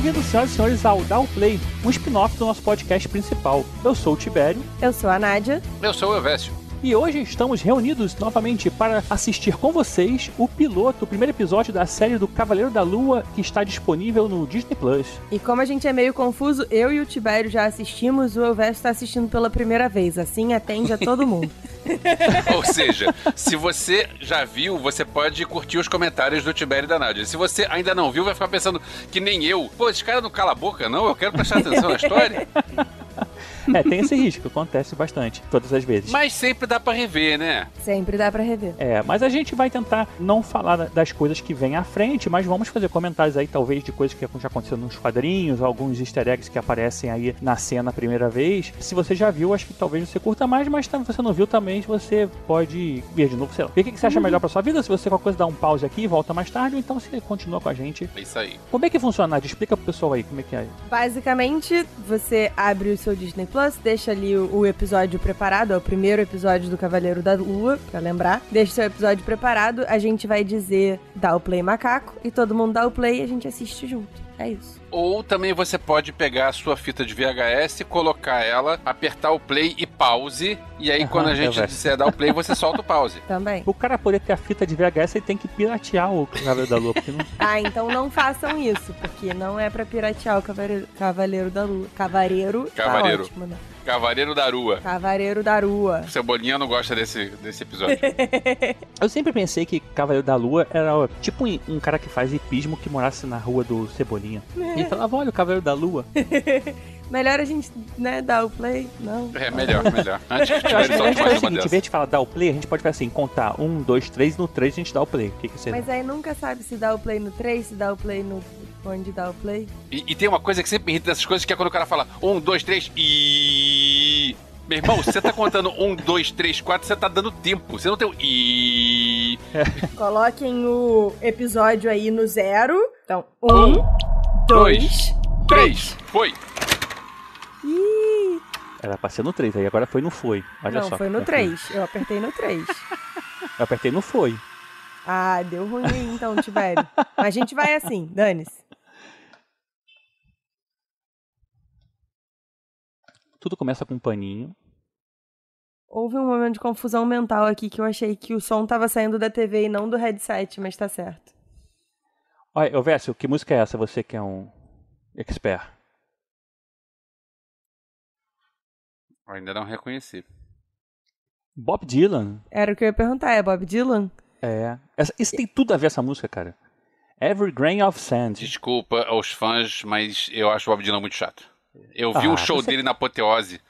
Bem-vindos, senhoras e senhores, ao Down Play, um spin-off do nosso podcast principal. Eu sou o Tibério. Eu sou a Nádia. Eu sou o Elvésio. E hoje estamos reunidos novamente para assistir com vocês o piloto, o primeiro episódio da série do Cavaleiro da Lua, que está disponível no Disney Plus. E como a gente é meio confuso, eu e o Tibério já assistimos, o Elvésio está assistindo pela primeira vez. Assim atende a todo mundo. Ou seja, se você já viu, você pode curtir os comentários do Tibério e da Nádia. Se você ainda não viu, vai ficar pensando que nem eu. Pô, esse cara não cala a boca, não? Eu quero prestar atenção na história. É, tem esse risco, acontece bastante, todas as vezes. Mas sempre dá para rever, né? Sempre dá para rever. É, mas a gente vai tentar não falar das coisas que vêm à frente, mas vamos fazer comentários aí, talvez, de coisas que já aconteceram nos quadrinhos, alguns easter eggs que aparecem aí na cena a primeira vez. Se você já viu, acho que talvez você curta mais, mas se você não viu também, você pode ver de novo, sei lá. E o que você acha melhor pra sua vida? Se você qualquer coisa dá um pause aqui, volta mais tarde, ou então você continua com a gente. É isso aí. Como é que funciona, Nadia? Explica pro pessoal aí como é que é. Basicamente, você abre o seu Disney Plus, deixa ali o, o episódio preparado, é o primeiro episódio do Cavaleiro da Lua, pra lembrar. Deixa seu episódio preparado, a gente vai dizer dá o play macaco, e todo mundo dá o play e a gente assiste junto. É isso. Ou também você pode pegar a sua fita de VHS, colocar ela, apertar o play e pause. E aí, Aham, quando a é gente verdade. disser dar o play, você solta o pause. Também. O cara poder ter a fita de VHS, ele tem que piratear o Cavaleiro da Lua, porque não... Ah, então não façam isso, porque não é pra piratear o Cavaleiro, Cavaleiro da Lua. Cavaleiro, Cavaleiro. tá ótimo, né? Cavaleiro da Rua. Cavaleiro da Rua. Cebolinha não gosta desse, desse episódio. Eu sempre pensei que Cavaleiro da Lua era ó, tipo um, um cara que faz hipismo que morasse na rua do Cebolinha. E falava, olha o Cavaleiro da Lua. Melhor a gente, né, dar o play? Não. É, melhor, melhor. Antes que o Eu acho Tibério que a solte gente mais o uma seguinte, em vez de falar dar o play, a gente pode fazer assim, contar um, dois, três, no três a gente dá o play. O que, que você Mas aí nunca sabe se dá o play no 3, se dá o play no. onde dá o play. E, e tem uma coisa que sempre me irrita dessas coisas, que é quando o cara fala um, dois, três e... Meu irmão, se você tá contando um, dois, três, quatro, você tá dando tempo. Você não tem o e... Coloquem o episódio aí no zero. Então, Um, um, dois. dois, três. Foi. Ih, Era pra ser no 3, aí agora foi no foi. Olha não, só. foi no É, 3. Eu apertei no 3. Eu apertei no foi. Ah, deu ruim aí então, Tibério. Mas a gente vai assim, dane-se. Tudo começa com um paninho. Houve um momento de confusão mental aqui que eu achei que o som tava saindo da TV e não do headset, mas tá certo. Olha, Vécio, que música é essa? Você que é um expert. Eu ainda não reconheci. Bob Dylan. Era o que eu ia perguntar, é Bob Dylan? É. Essa- isso tem tudo a ver essa música, cara. Every Grain of Sand. Desculpa aos fãs, mas eu acho o Bob Dylan muito chato. Eu vi Ah, um show você- dele na Apoteose,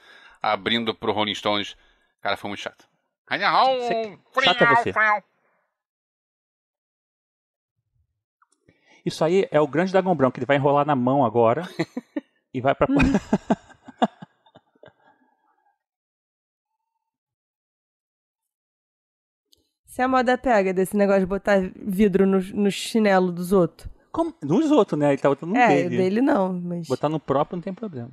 abrindo pro Rolling Stones. Cara, foi muito chato. Você- chato é você. Isso aí é o grande dragão branco, que ele vai enrolar na mão agora. e vai pra. Se a moda pega desse negócio de botar vidro no, no chinelo dos outros. Como? Nos outros, né? Ele tá botando no é, dele. dele não, mas. Botar no próprio não tem problema.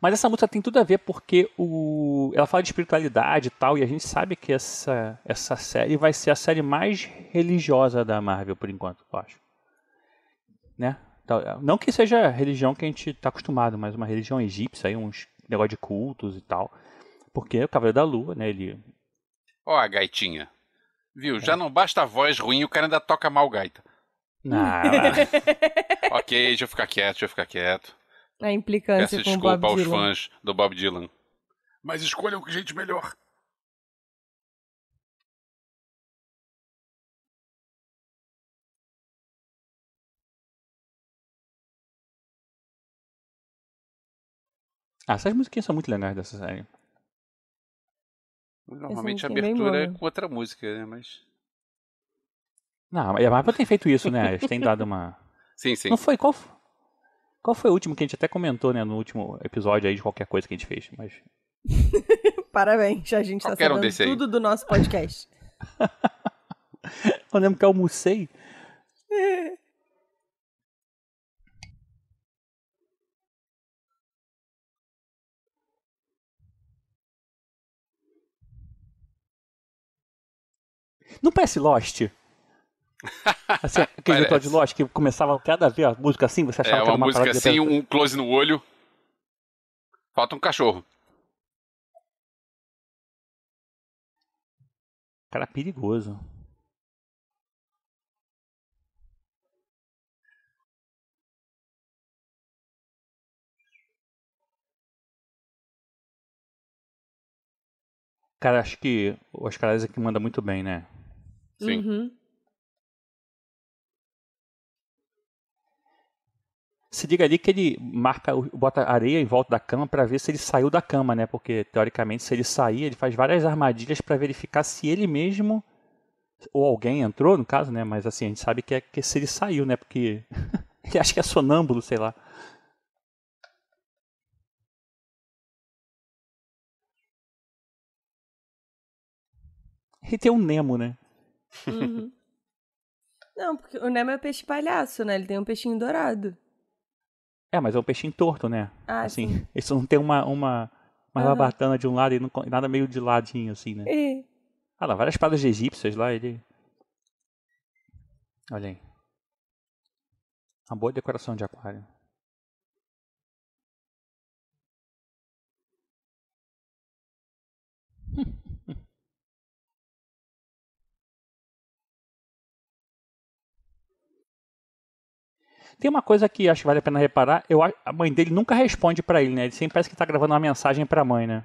Mas essa música tem tudo a ver porque o... ela fala de espiritualidade e tal, e a gente sabe que essa, essa série vai ser a série mais religiosa da Marvel, por enquanto, eu acho. Né? Então, Não que seja a religião que a gente está acostumado, mas uma religião egípcia, aí, uns negócio de cultos e tal. Porque o Cavaleiro da Lua, né? Ele. Ó a gaitinha. Viu? Já não basta a voz ruim, o cara ainda toca mal gaita. Não, ok, deixa eu ficar quieto, deixa eu ficar quieto. A implicância Peço desculpa Bob aos Dylan. fãs do Bob Dylan. Mas escolham gente melhor. ah, essas musiquinhas são muito legais dessa série. Normalmente a é abertura é com outra música, né? Mas. Não, a Marvel tem feito isso, né? Eles têm dado uma. Sim, sim. Não foi? Qual, qual foi o último que a gente até comentou, né? No último episódio aí de qualquer coisa que a gente fez. Mas. Parabéns, a gente tá Qualquer um sabendo desse aí. tudo do nosso podcast. Eu lembro que eu almocei. Não parece Lost? Assim, aquele episódio de Lost que começava cada vez a música assim, você achava É que era uma uma música assim, um close no olho. Falta um cachorro. Cara, perigoso. Cara, acho que o Oscar Isaac manda muito bem, né? Sim. Uhum. Se liga ali que ele marca, o- bota areia em volta da cama pra ver se ele saiu da cama, né? Porque teoricamente, se ele sair, ele faz várias armadilhas pra verificar se ele mesmo ou alguém entrou, no caso, né? Mas assim, a gente sabe que é que se ele saiu, né? Porque ele acha que é sonâmbulo, sei lá. E tem um Nemo, né? Uhum. Não, porque o Nemo é peixe palhaço, né? Ele tem um peixinho dourado. É, mas é um peixinho torto, né? Ah, assim, sim. isso não tem uma uma uma rabatana de um lado e não, nada meio de ladinho assim, né? É. Ah lá, várias espadas de egípcias lá, ele. Olha aí. Uma boa decoração de aquário. Tem uma coisa que acho que vale a pena reparar. Eu, a a mãe dele nunca responde pra ele, né? Ele sempre parece que tá gravando uma mensagem pra mãe, né?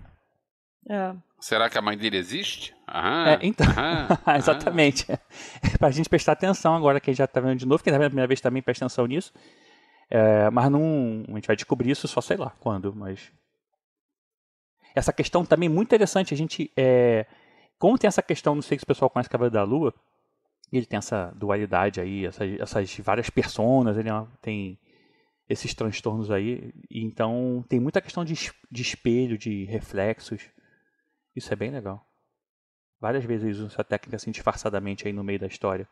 É. Será que a mãe dele existe? Aham, É, então. aham, aham. Exatamente. É pra gente prestar atenção agora, quem já tá vendo de novo, quem tá vendo a primeira vez também presta atenção nisso. É, mas não. A gente vai descobrir isso só sei lá quando, mas. Essa questão também é muito interessante. A gente. É, como tem essa questão, não sei se o pessoal conhece Cavaleiro da Lua, ele tem essa dualidade aí, essas, essas várias personas, ele é tem esses transtornos aí. Então tem muita questão de, de espelho, de reflexos. Isso é bem legal. Várias vezes eles usam essa técnica assim disfarçadamente aí no meio da história.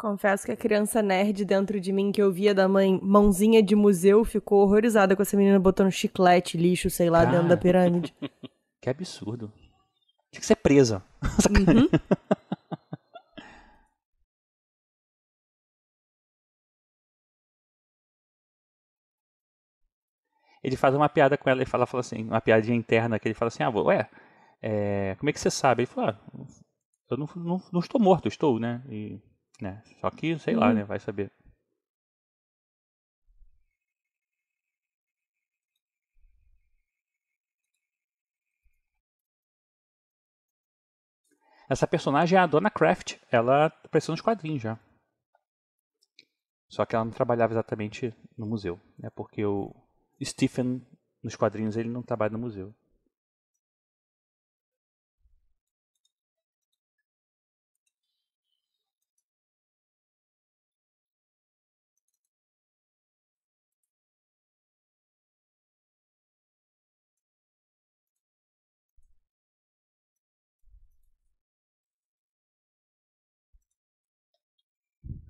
Confesso que a criança nerd dentro de mim que eu via da mãe mãozinha de museu ficou horrorizada com essa menina botando chiclete, lixo, sei lá, dentro da pirâmide. Que absurdo. Tinha que ser presa. Uhum. Ele faz uma piada com ela e fala, fala assim, uma piadinha interna que ele fala assim, ah, ué, é, como é que você sabe? Ele fala, ah, eu não, não, não estou morto, estou, né? E, né? Só que, sei lá, Uhum. né? Vai saber. Essa personagem é a Donna Craft. Ela apareceu nos quadrinhos já. Só que ela não trabalhava exatamente no museu, né? Porque o Stephen, nos quadrinhos, ele não trabalha no museu.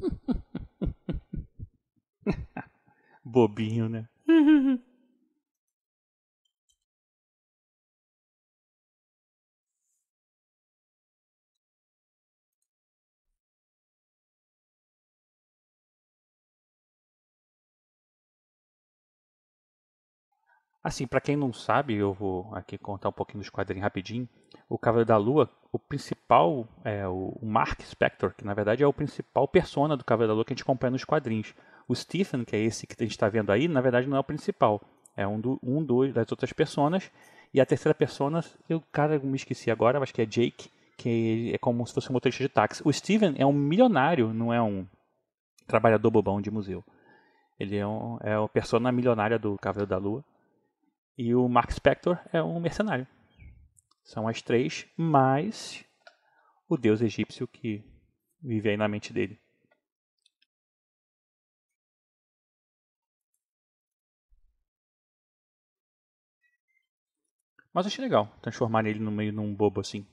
Bobinho, né? Assim, pra quem não sabe, eu vou aqui contar um pouquinho dos quadrinhos rapidinho. O Cavaleiro da Lua, o principal é o Mark Spector, que na verdade é o principal persona do Cavaleiro da Lua que a gente acompanha nos quadrinhos. O Stephen, que é esse que a gente está vendo aí, na verdade não é o principal. É um, do, um dos, das outras personas. E a terceira persona, eu, cara, me esqueci agora, acho que é Jake, que é como se fosse um motorista de táxi. O Steven é um milionário, não é um trabalhador bobão de museu. Ele é, um, é uma persona milionária do Cavaleiro da Lua. E o Mark Spector é um mercenário. São as três, mais o deus egípcio que vive aí na mente dele. Mas achei legal transformar ele no meio num bobo assim.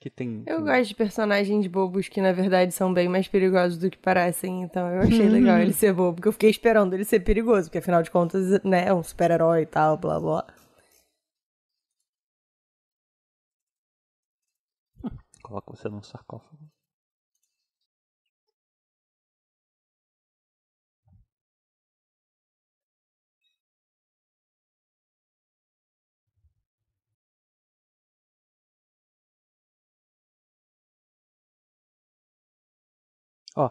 Que tem. Eu gosto de personagens bobos que na verdade são bem mais perigosos do que parecem, então eu achei legal ele ser bobo, porque eu fiquei esperando ele ser perigoso, porque afinal de contas, né, é um super-herói e tal, blá blá. Coloca você num sarcófago. Ó,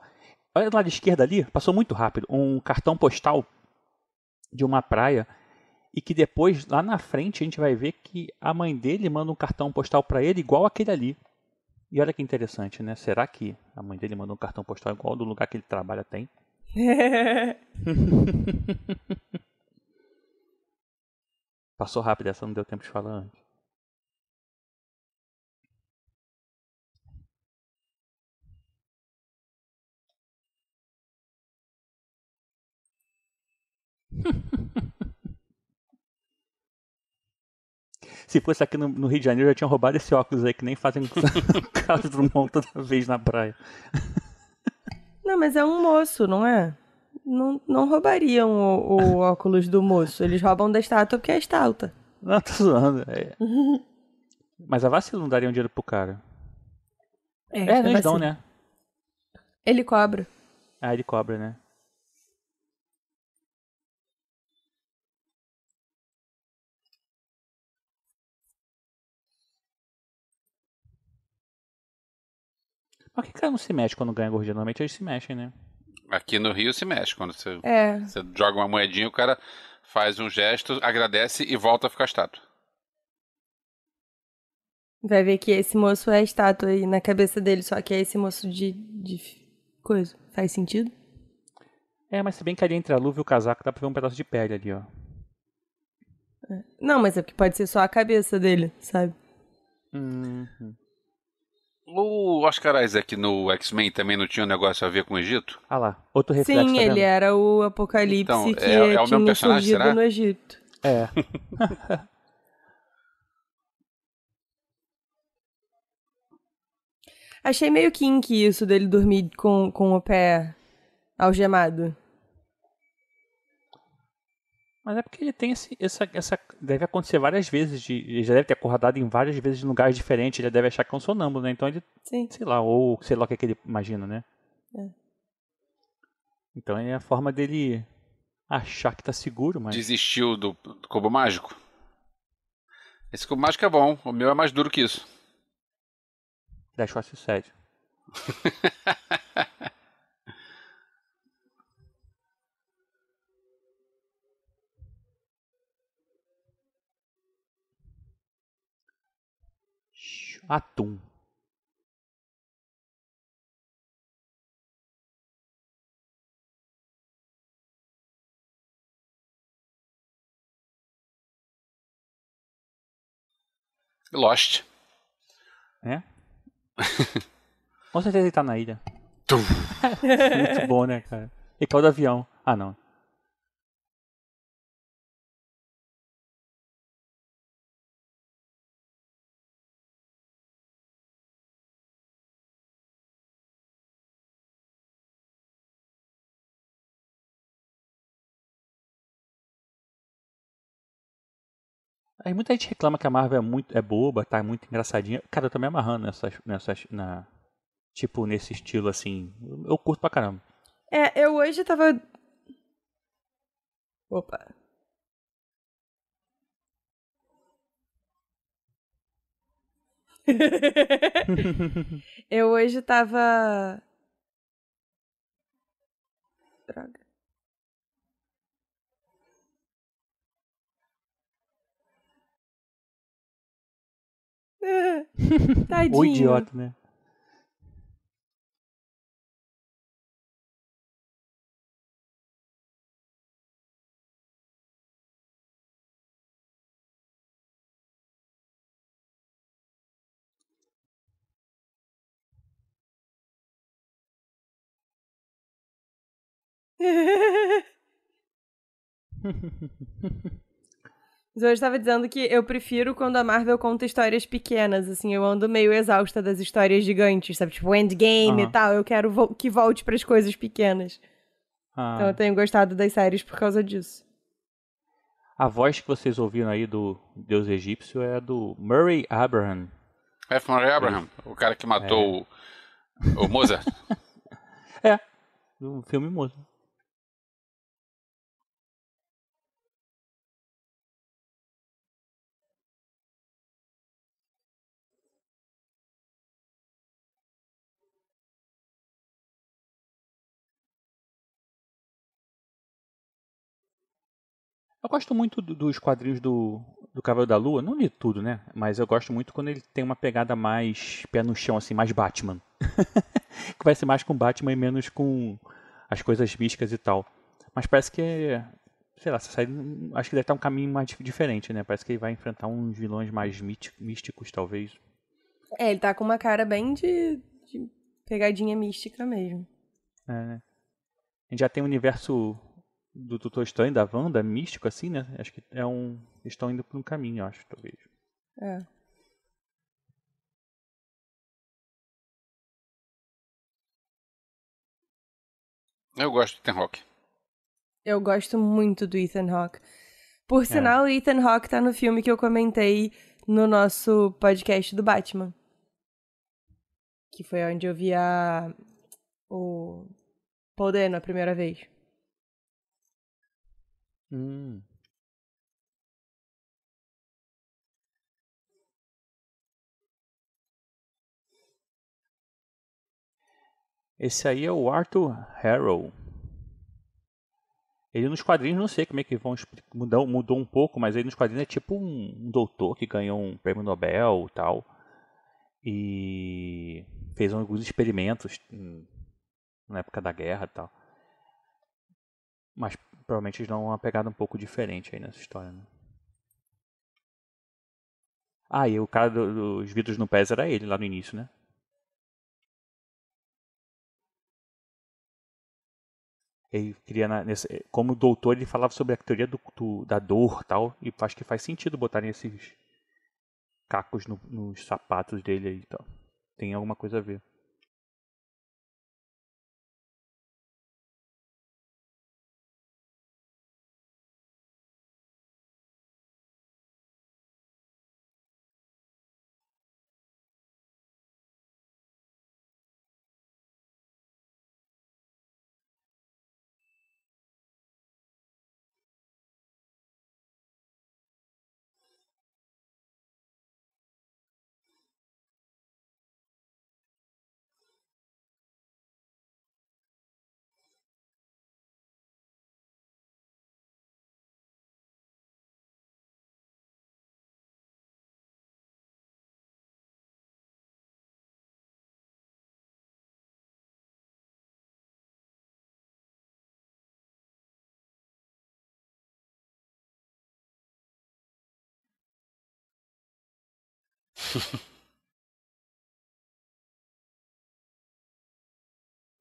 olha do lado esquerdo ali, passou muito rápido, um cartão postal de uma praia e que depois lá na frente a gente vai ver que a mãe dele manda um cartão postal para ele igual aquele ali. E olha que interessante, né? Será que a mãe dele mandou um cartão postal igual do lugar que ele trabalha tem? Passou rápido, essa não deu tempo de falar antes. Se fosse aqui no, no Rio de Janeiro, eu já tinha roubado esse óculos aí, que nem fazem com o Carlos Drummond toda vez na praia. Não, mas é um moço, não é? Não, não roubariam o, o óculos do moço. Eles roubam da estátua porque é estátua. Não, tô zoando. é. Mas a vacilo não daria um dinheiro pro cara. É, que não eles dão, né? Ele cobra. Ah, ele cobra, né? Mas por que cara não se mexe quando ganha gordinha? Normalmente eles se mexem, né? Aqui no Rio se mexe. Quando você, É. você joga uma moedinha, o cara faz um gesto, agradece e volta a ficar estátua. Vai ver que esse moço é estátua aí na cabeça dele, só que é esse moço de, de coisa. Faz sentido? É, mas se bem que ali entre a luva e o casaco dá pra ver um pedaço de pele ali, ó. Não, mas é porque pode ser só a cabeça dele, sabe? Uhum. O Oscar Isaac no X-Men também não tinha um negócio a ver com o Egito? Ah lá, outro reflexo, Sim, tá ele era o Apocalipse Então, que é- é o mesmo tinha personagem, surgido será? no Egito. É. Achei meio kinky isso dele dormir com, com o pé algemado. Mas é porque ele tem esse, essa, essa. Deve acontecer várias vezes. De, ele já deve ter acordado em várias vezes em lugares diferentes. Ele deve achar que é um sonâmbulo, né? Então ele, Sim. sei lá, ou sei lá o que, é que ele imagina, né? É. Então é a forma dele achar que tá seguro, mas. Desistiu do, do cubo mágico? Esse cubo mágico é bom. O meu é mais duro que isso. Dash Watch sério. Atum. Lost. É? Com certeza ele tá na ilha. Muito bom, né, cara? E caiu do avião. Ah, não. Aí muita gente reclama que a Marvel é muito é boba, tá muito engraçadinha. Cara, eu tô me amarrando nessas, nessas, na, tipo, nesse estilo assim. Eu, eu curto pra caramba. É, eu hoje tava. Opa. eu hoje tava. Droga. Tadinho. O idiota, né? Zoe estava dizendo que eu prefiro quando a Marvel conta histórias pequenas, assim, eu ando meio exausta das histórias gigantes, sabe? Tipo, Endgame Aham. e tal, eu quero vo- que volte pras coisas pequenas. Ah, Então eu tenho gostado das séries por causa disso. a voz que vocês ouviram aí do Deus egípcio é a do Murray Abraham. F. Murray Abraham, o cara que matou o, o Mozart. É, do filme Moço. Eu gosto muito do- dos quadrinhos do, do Cavaleiro da Lua, não de tudo, né? Mas eu gosto muito quando ele tem uma pegada mais pé no chão, assim, mais Batman. que vai ser mais com Batman e menos com as coisas místicas e tal. Mas parece que é. Sei lá, hum, acho que deve estar um caminho mais dif- diferente, né? Parece que ele vai enfrentar uns vilões mais místicos, talvez. É, ele tá com uma cara bem de, de pegadinha mística mesmo. É, né? A gente já tem o universo do Doutor Estranho, da Wanda, místico, assim, né? Acho que é um. Eles estão indo por um caminho, eu acho, talvez. É. Eu gosto de Ethan Hawke. Eu gosto muito do Ethan Hawke. Por sinal, o Ethan Hawke tá no filme que eu comentei no nosso podcast do Batman. Que foi onde eu vi a... o Paul Dano a primeira vez. Hum. Esse aí é o Arthur Harrow. Ele nos quadrinhos, não sei como é que vão mudou, mudou um pouco, mas ele nos quadrinhos é tipo um, um doutor que ganhou um prêmio Nobel e tal. E fez alguns experimentos hum, na época da guerra e tal. Mas provavelmente eles dão uma pegada um pouco diferente aí nessa história, né? Ah, e o cara do- dos vidros no pés era ele lá no início, né? Ele queria, na- nesse- como doutor, ele falava sobre a teoria do, do- da dor tal, e acho que faz sentido botarem esses cacos no- nos sapatos dele aí tal. Tem alguma coisa a ver.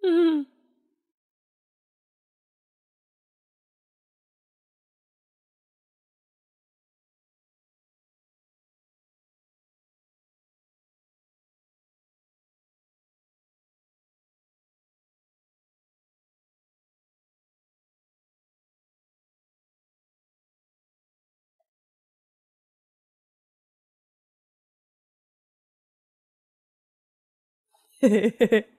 Uhum. 嘿嘿嘿嘿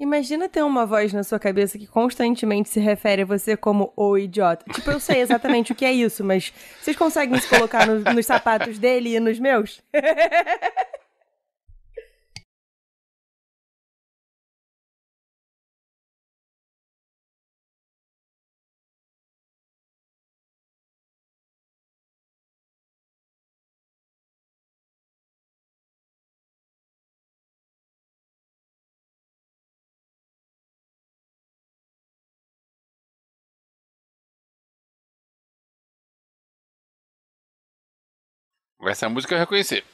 Imagina ter uma voz na sua cabeça que constantemente se refere a você como o idiota. Tipo, eu sei exatamente o que é isso, mas vocês conseguem se colocar no- nos sapatos dele e nos meus? Essa música eu reconheci.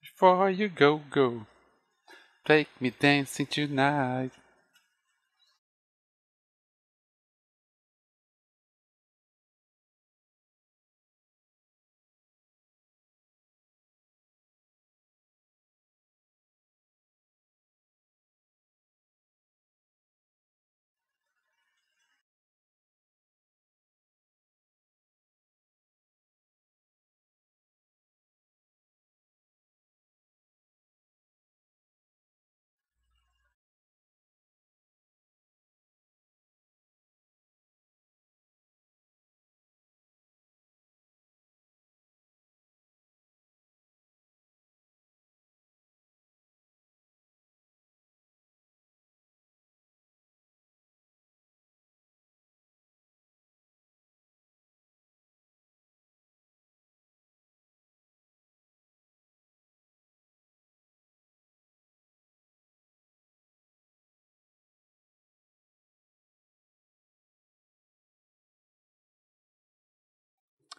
Before you go, go. Take me dancing tonight.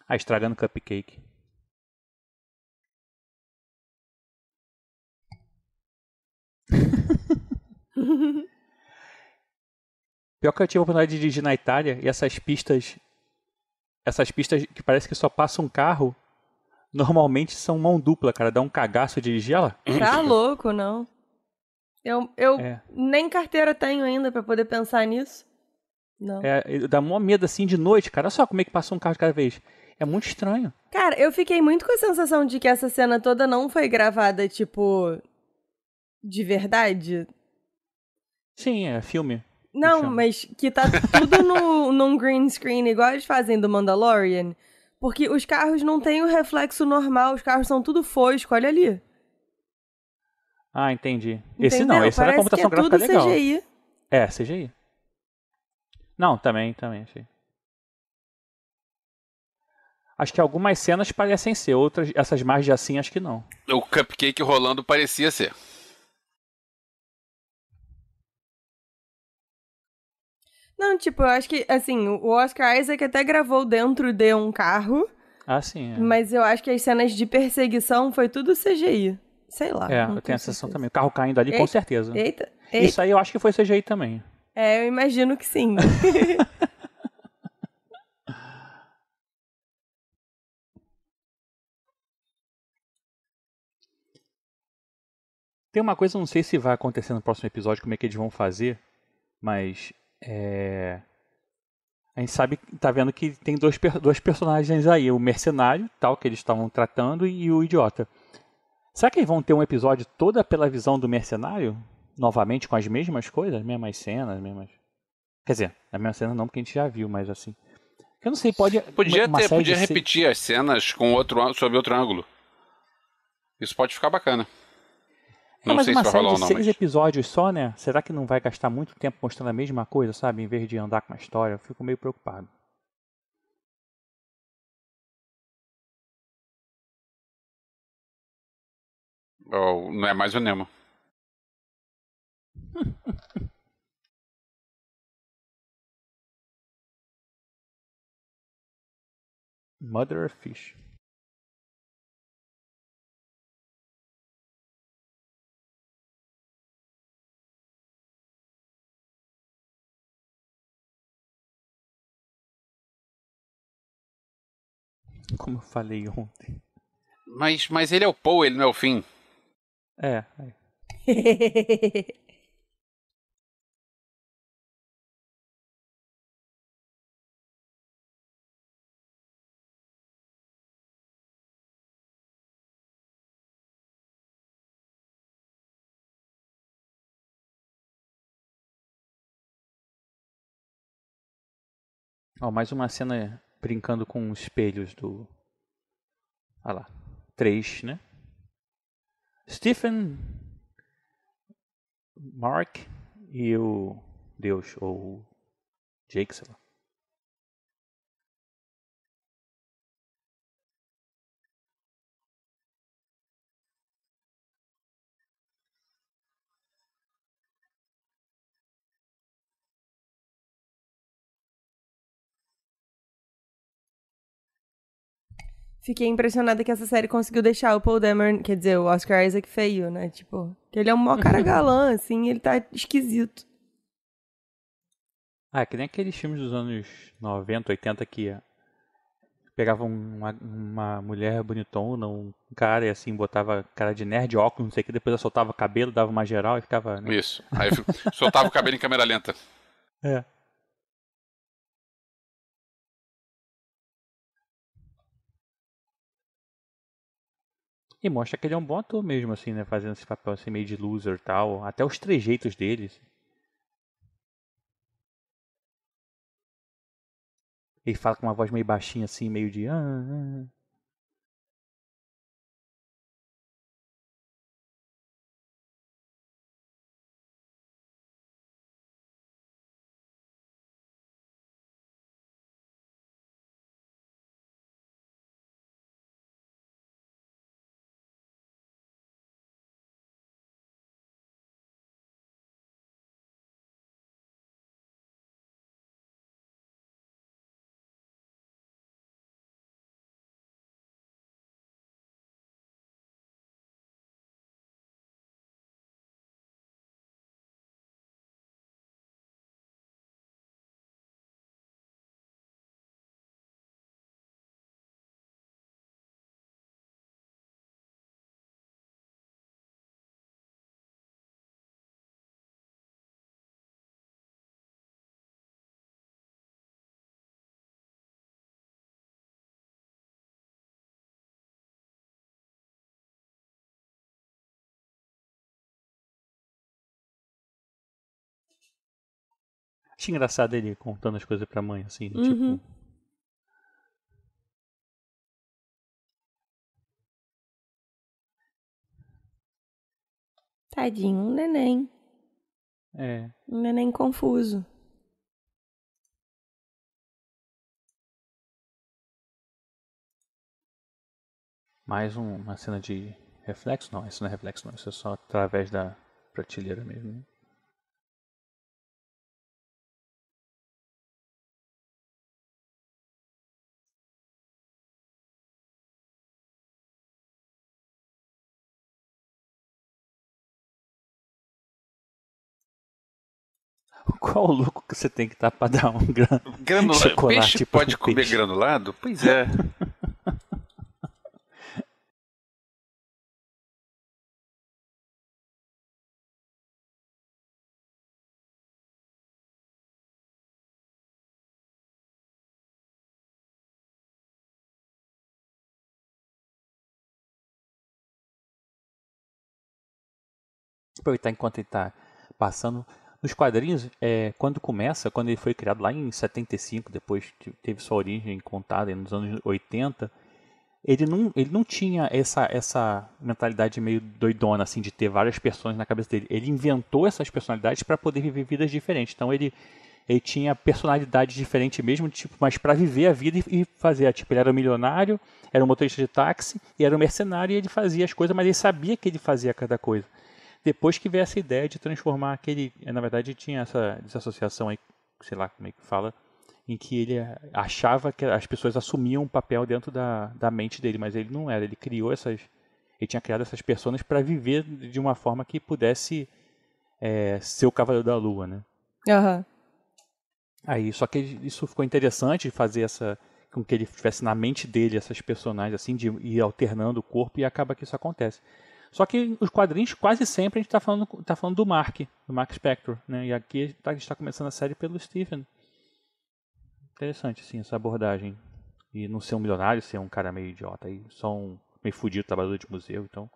Ah, estragando cupcake. Pior que eu tive a oportunidade de dirigir na Itália e essas pistas. Essas pistas que parece que só passa um carro. Normalmente são mão dupla, cara. Dá um cagaço dirigir ela. Tá louco, não. Eu, eu É. nem carteira tenho ainda pra poder pensar nisso. Não. É, dá mó medo assim de noite, cara. Olha só como é que passa um carro de cada vez. É muito estranho. Cara, eu fiquei muito com a sensação de que essa cena toda não foi gravada, tipo. de verdade. Sim, é filme. Não, mas que tá tudo no, num green screen, igual eles fazem do Mandalorian. Porque os carros não têm o reflexo normal, os carros são tudo fosco, olha ali. Ah, entendi. Esse Entendeu? não, esse era Parece computação que é gráfica tudo legal. CGI. É, CGI. Não, também, também, achei. Acho que algumas cenas parecem ser, outras, essas mais de assim, acho que não. O cupcake rolando parecia ser. Não, tipo, eu acho que, assim, o Oscar Isaac até gravou dentro de um carro, Ah, sim. É, mas eu acho que as cenas de perseguição foi tudo CGI. Sei lá. é não eu tenho tenho a sensação também. O carro caindo ali, com Eita, certeza. Eita, eita. Isso aí eu acho que foi CGI também. É, eu imagino que sim. Tem uma coisa, eu não sei se vai acontecer no próximo episódio, como é que eles vão fazer, mas é... a gente sabe, tá vendo que tem dois, dois personagens aí, o mercenário, tal, que eles estavam tratando, e o idiota. Será que eles vão ter um episódio toda pela visão do mercenário? Novamente com as mesmas coisas, mesmas cenas, mesmas... Quer dizer, a mesma cena não, porque a gente já viu, mas assim... Eu não sei, pode... Podia, uma ter, série podia repetir as cenas com outro, sob outro ângulo. Isso pode ficar bacana. Não, mas sei uma se vai série rolar ou de não, seis mas... episódios só, né? Será que não vai gastar muito tempo mostrando a mesma coisa, sabe? Em vez de andar com uma história, eu fico meio preocupado. Ou não é mais o Nemo. Mother of Fish. Como eu falei ontem. Mas, mas ele é o Paul, ele não é o fim. É. é. Ó, mais uma cena brincando com espelhos do. Ah lá. Três, né? Stephen, Mark e o Deus, ou Jake, sei lá. Fiquei impressionada que essa série conseguiu deixar o Paul Dameron, quer dizer, o Oscar Isaac feio, né? Tipo, que ele é um maior cara galã, assim, ele tá esquisito. Ah, que nem aqueles filmes dos anos 90, 80 que pegavam uma, uma mulher bonitona, um cara e assim, botava cara de nerd, óculos, não sei o que, depois soltava o cabelo, dava uma geral e ficava. Né? Isso. Aí soltava o cabelo em câmera lenta. É. E mostra que ele é um bom ator mesmo, assim, né? Fazendo esse papel assim, meio de loser e tal. Até os trejeitos deles. Ele fala com uma voz meio baixinha, assim, meio de. Ah, ah. Acho engraçado ele contando as coisas pra mãe, assim, Uhum. tipo. Tadinho, um neném. É. Um neném confuso. Mais um- uma cena de reflexo? Não, isso não é reflexo, não. Isso é só através da prateleira mesmo. Qual o louco que você tem que estar pra dar um grano? Granula... Chocolate Peixe pro pode comer peixe. granulado? Pois é. aproveitar enquanto ele está passando. Nos quadrinhos, é, quando começa, quando ele foi criado lá em 75, depois te- teve sua origem contada nos anos 80, ele não, ele não tinha essa, essa mentalidade meio doidona, assim, de ter várias personas na cabeça dele. Ele inventou essas personalidades para poder viver vidas diferentes. Então ele, ele tinha personalidade diferente mesmo, tipo, mas para viver a vida e, e fazer. Tipo, ele era um milionário, era um motorista de táxi, e era um mercenário e ele fazia as coisas, mas ele sabia que ele fazia cada coisa. Depois que veio essa ideia de transformar aquele. Na verdade, tinha essa desassociação aí, sei lá como é que fala, em que ele achava que as pessoas assumiam um papel dentro da, da mente dele, mas ele não era. Ele criou essas. Ele tinha criado essas pessoas para viver de uma forma que pudesse é, ser o Cavaleiro da Lua, né? Aham. Aí, só que isso ficou interessante fazer essa com que ele tivesse na mente dele essas personagens assim de ir alternando o corpo e acaba que isso acontece. Só que os quadrinhos quase sempre a gente está falando tá falando do Mark, do Mark Spector, né? E aqui tá- a gente está começando a série pelo Stephen. Interessante assim essa abordagem e não ser um milionário, ser um cara meio idiota aí, só um meio fudido trabalhador de museu, então.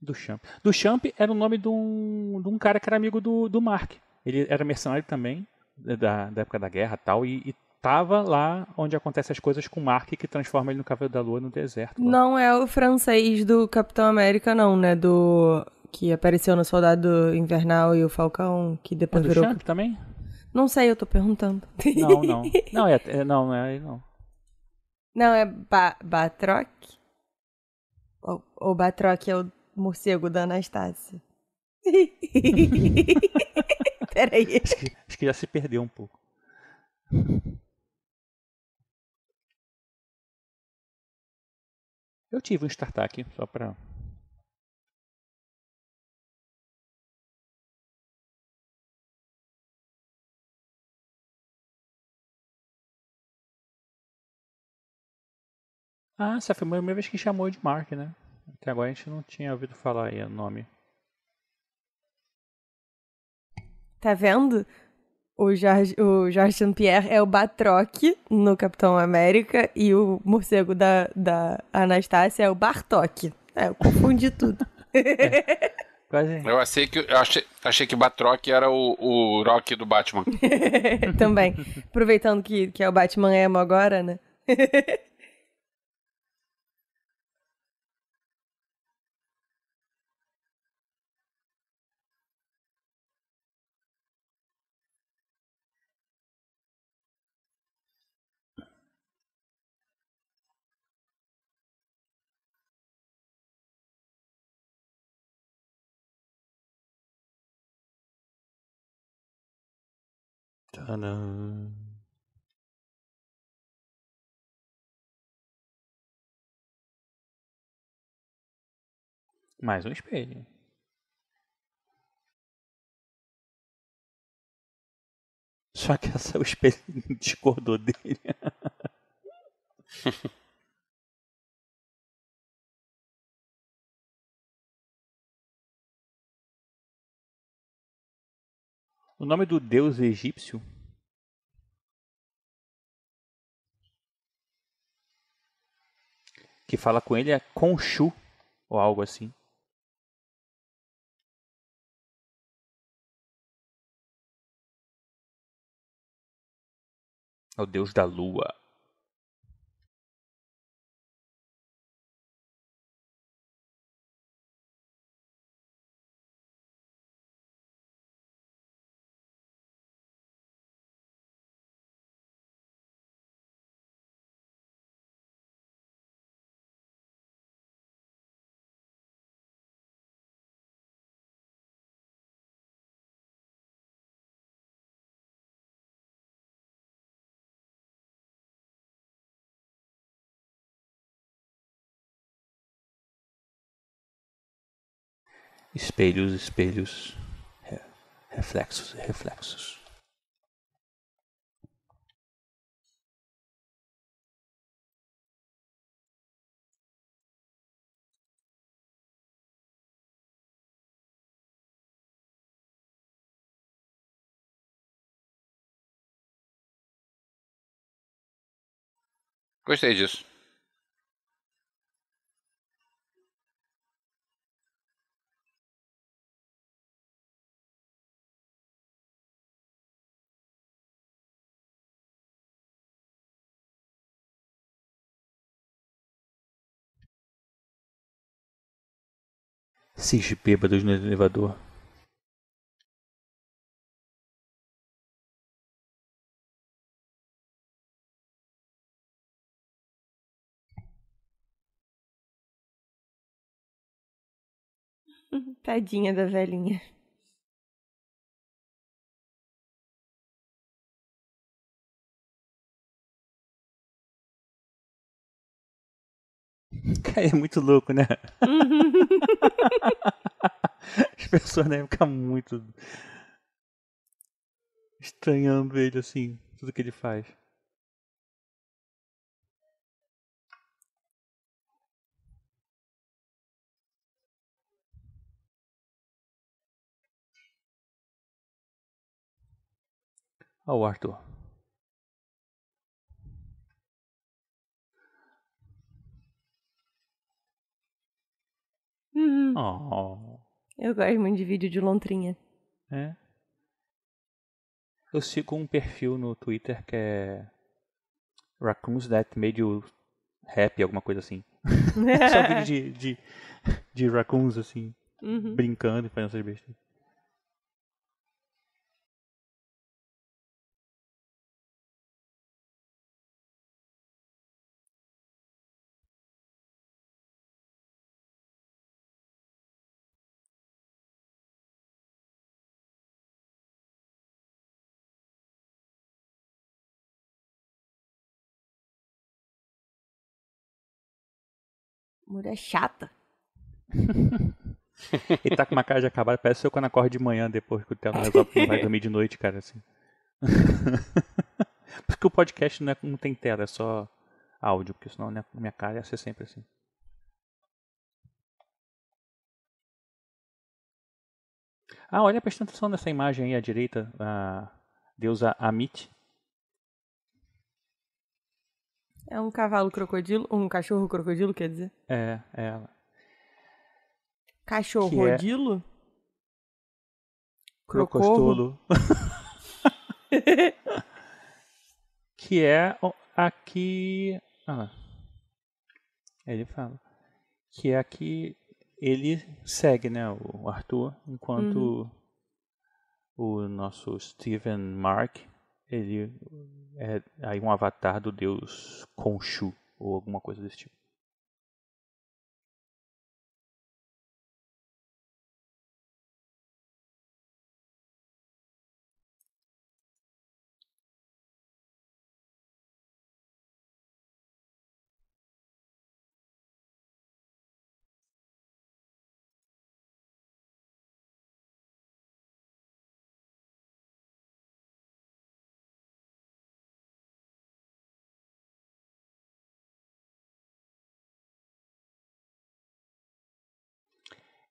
Do Champ. Do Champ era o nome de um, de um cara que era amigo do, do Mark. Ele era mercenário também, da, da época da guerra tal, e, e tava lá onde acontecem as coisas com o Mark que transforma ele no Cavaleiro da Lua no deserto. lá. Não é o francês do Capitão América, não, né? Do. Que apareceu no Soldado Invernal e o Falcão, que É depois do virou. Champ também? Não sei, eu tô perguntando. Não, não. Não, é, é- não, não é ele não. Não, é ba Batroc? Ou, ou Batroc é o morcego da Anastácia? Peraí. Acho que, acho que já se perdeu um pouco. Eu tive um StarTAC, só pra. Ah, essa foi a primeira vez que chamou de Mark, né? Até agora a gente não tinha ouvido falar aí o nome. Tá vendo? O Jorge, o Jorge St. é o Batroc no Capitão América e o morcego da, da Anastácia é o Bartok. É, eu confundi tudo. Quase. Eu achei que, eu achei, achei que Batroc era o, o Rock do Batman. Também. Aproveitando que, que é o Batman emo agora, né? Mais um espelho. Só que essa, o espelho discordou dele. O nome do deus egípcio que fala com ele é Khonshu ou algo assim. É o deus da lua. Espelhos, espelhos, re- reflexos, reflexos. Gostei disso. Esses bêbados no elevador. Tadinha da velhinha. Cara, é muito louco, né? As pessoas devem ficar muito estranhando ele assim, tudo que ele faz. Olha o Arthur. Hum, Oh, eu gosto muito de vídeo de lontrinha. é. Eu sigo um perfil no Twitter que é Raccoons That Made You Happy, alguma coisa assim. Só vídeo de, de, de raccoons, assim, Uhum. brincando e fazendo essas bestas. Mulher chata. Ele tá com uma cara de acabado, parece eu quando acordo de manhã depois que o Theo resolve que não vai dormir de noite, cara, assim. porque o podcast não, é, não tem tela, é só áudio, porque senão né, minha cara ia ser sempre assim. Ah, olha, presta atenção nessa imagem aí à direita, a deusa Amit. É um cavalo crocodilo, um cachorro crocodilo, quer dizer? É, é ela. Cachorro Que é-. Crocostolo. que é o- aqui. Ah, ele fala. Que é aqui ele segue, né, o Arthur, enquanto o nosso Steven Mark, ele é aí um avatar do deus Khonshu, ou alguma coisa desse tipo.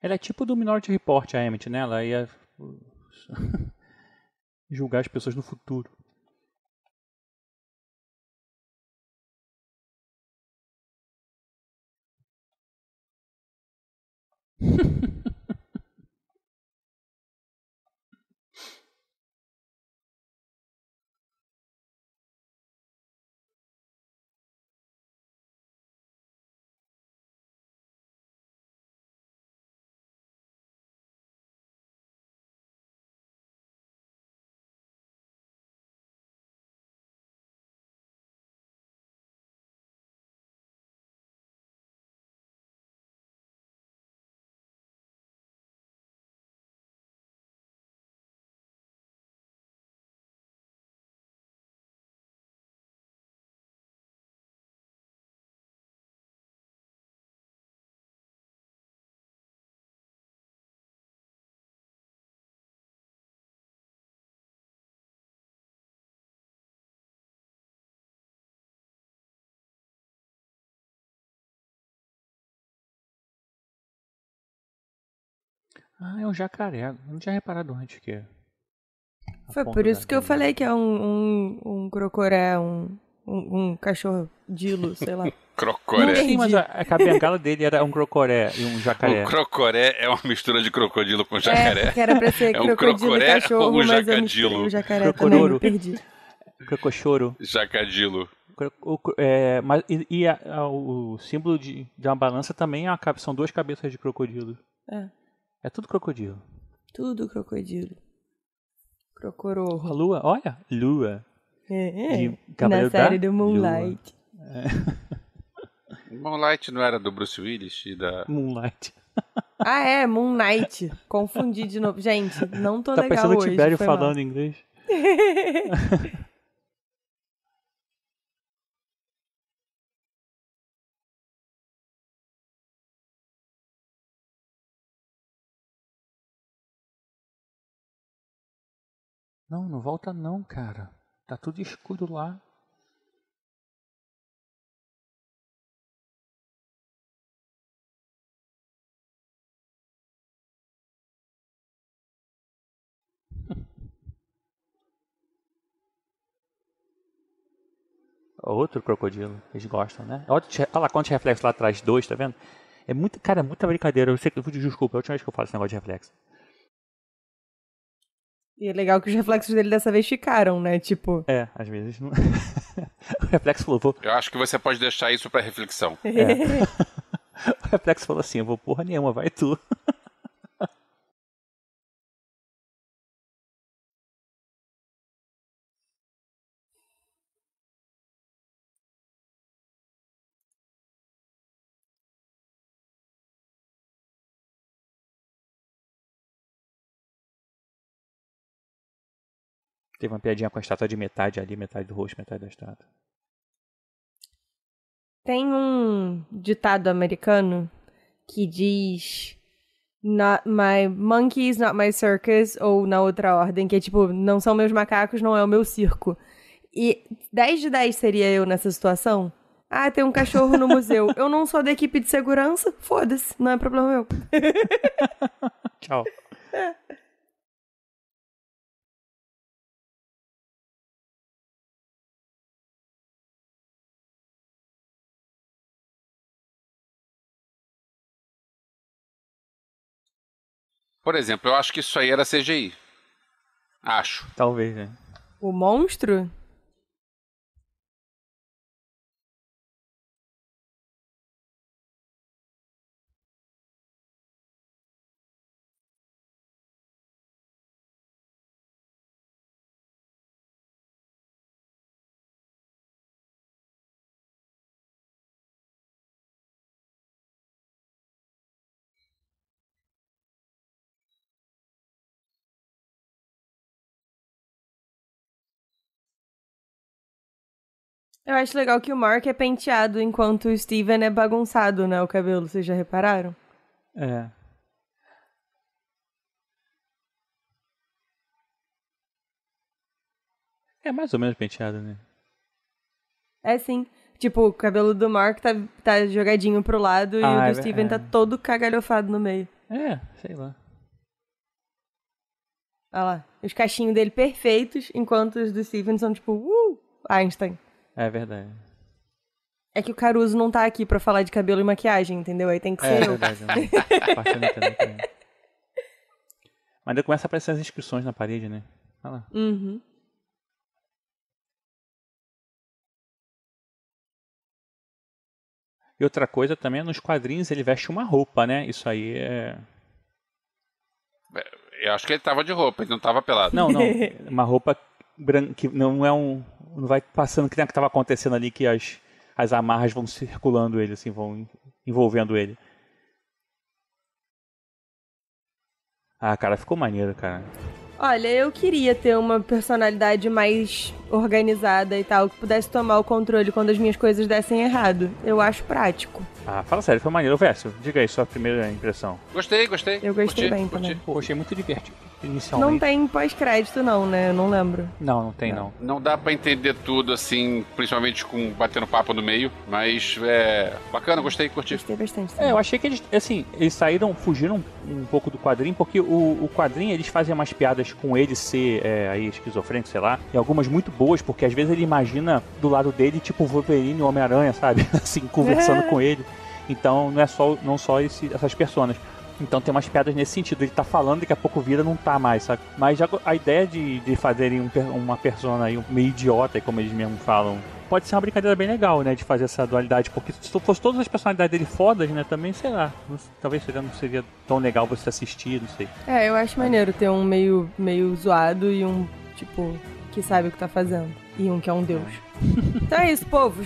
Ela é tipo do Minority Report, a Emmett, né? Ela ia julgar as pessoas no futuro. Ah, é um jacaré. Eu não tinha reparado antes que. Foi por isso que eu falei que é um, um, um crocoré, um, um, um cachorro dilo, sei lá. Crocoré. Sim, mas a, é a bengala dele era um crocoré e um jacaré. O crocoré é uma mistura de crocodilo com É, jacaré. porque era pra ser É um crocodilo e crocoré cachorro, ou um mas eu jacadilo? o jacaré também, Crocororo. me perdi. Crocochoro. Jacadilo. O é, mas, e e a- a- o símbolo de, de uma balança também é uma são duas cabeças de crocodilo. É, É tudo crocodilo. tudo crocodilo. A Crocororro. lua, olha, lua. É, é. Na série da do Moonlight. Moonlight não era do Bruce Willis e da. Moonlight. Ah, é, Moon Knight. Confundi de novo. Gente, não tô Tá legal pensando o hoje. Tibério foi mal. falando inglês? Não, não volta não, cara. Tá tudo escuro lá. Outro crocodilo, eles gostam, né? Olha, lá quantos reflexos lá atrás, dois, tá vendo? É muito, cara, é muita brincadeira. Eu sei, que- desculpa, é a última vez que eu falo esse negócio de reflexo. E é legal que os reflexos dele dessa vez ficaram, né? Tipo, É, às vezes não. o reflexo falou, vou... Eu acho que você pode deixar isso pra reflexão. o reflexo falou assim, eu vou porra nenhuma, vai tu. Teve uma piadinha com a estátua de metade ali, metade do rosto, metade da estátua. tem um ditado americano que diz Not my monkeys, not my circus, ou na outra ordem, que é tipo, não são meus macacos, não é o meu circo. E 10 de 10 seria eu nessa situação? Ah, tem um cachorro no museu. Eu não sou da equipe de segurança? Foda-se, não é problema meu. Tchau. Por exemplo, eu acho que isso aí era CGI. Acho. Talvez, né? O monstro? Eu acho legal que o Mark é penteado enquanto o Steven é bagunçado, né? O cabelo, vocês já repararam? É. É mais ou menos penteado, né? É sim. Tipo, o cabelo do Mark tá, tá jogadinho pro lado e Ah, o é do ver- Steven é. tá todo cagalhofado no meio. É, sei lá. Olha lá. Os cachinhos dele perfeitos, enquanto os do Steven são tipo, uh, Einstein. É verdade. É que o Caruso não tá aqui pra falar de cabelo e maquiagem, entendeu? Aí tem que É ser eu. verdade. né? Parte eu também. Mas ainda começa a aparecer as inscrições na parede, né? Olha lá. Uhum. E outra coisa também, nos quadrinhos ele veste uma roupa, né? Isso aí é. Eu acho que ele tava de roupa, ele não tava pelado. Não, não. Uma roupa branca, que não é um. Não vai passando que nem estava acontecendo ali, que as, as amarras vão circulando ele, assim, vão envolvendo ele. Ah, cara, ficou maneiro, cara. Olha, eu queria ter uma personalidade mais organizada e tal, que pudesse tomar o controle quando as minhas coisas dessem errado. Eu acho prático. Ah, fala sério, foi maneiro. Verso, diga aí sua primeira impressão. Gostei, gostei. Eu gostei Curti, bem curti. também. Pô, achei muito divertido. Não Inicialmente. tem pós-crédito, não, né? Eu não lembro. Não, não tem não. Não dá pra entender tudo assim, principalmente com batendo papo no meio, mas é bacana, gostei, curti. Gostei bastante. É, eu achei que eles, assim, eles saíram, fugiram um pouco do quadrinho, porque o, o quadrinho, eles fazem umas piadas com ele ser é, aí esquizofrênico, sei lá, e algumas muito boas, porque às vezes ele imagina do lado dele, tipo o Wolverine e o Homem-Aranha, sabe? Assim, conversando com ele. Então não é só, não só esse, essas personas. Então tem umas piadas nesse sentido. Ele tá falando, daqui a pouco vira, não tá mais, sabe? Mas já a ideia de, de fazerem um uma persona aí meio idiota, como eles mesmo falam, pode ser uma brincadeira bem legal, né? De fazer essa dualidade. Porque se fosse todas as personalidades dele fodas, né? Também, sei lá. não- talvez seria, não seria tão legal você assistir, não sei. É, eu acho maneiro ter um meio, meio zoado e um, tipo, que sabe o que tá fazendo. E um que é um deus. Então é isso, povos.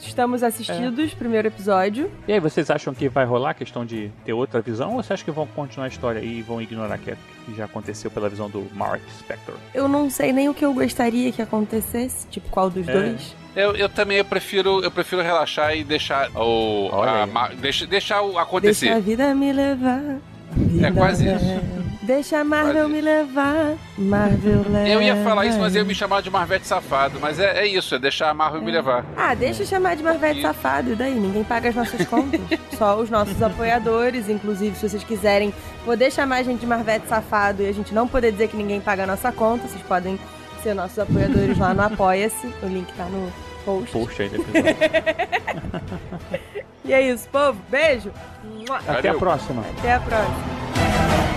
Estamos assistidos, primeiro episódio. E aí, vocês acham que vai rolar a questão de ter outra visão? Ou você acha que vão continuar a história e vão ignorar que, que já aconteceu pela visão do Mark Spector? Eu não sei nem o que eu gostaria que acontecesse, tipo, qual dos É. dois. Eu, eu também eu prefiro, eu prefiro relaxar e deixar o. A deixa, deixar o Deixa a acontecer. vida me levar. Vida É quase isso. Deixa a Marvel Quase me levar. Marvel leva. Eu ia falar isso, mas eu ia me chamar de Marvete safado. Mas é, é isso, é deixar a Marvel me levar. Ah, deixa eu chamar de Marvete E- safado, e daí? Ninguém paga as nossas contas. Só os nossos apoiadores, inclusive, se vocês quiserem poder chamar a gente de Marvete safado e a gente não poder dizer que ninguém paga a nossa conta, vocês podem ser nossos apoiadores lá no Apoia-se. O link tá no post. Post aí. E é isso, povo. Beijo. Até a Valeu. próxima. Até a próxima.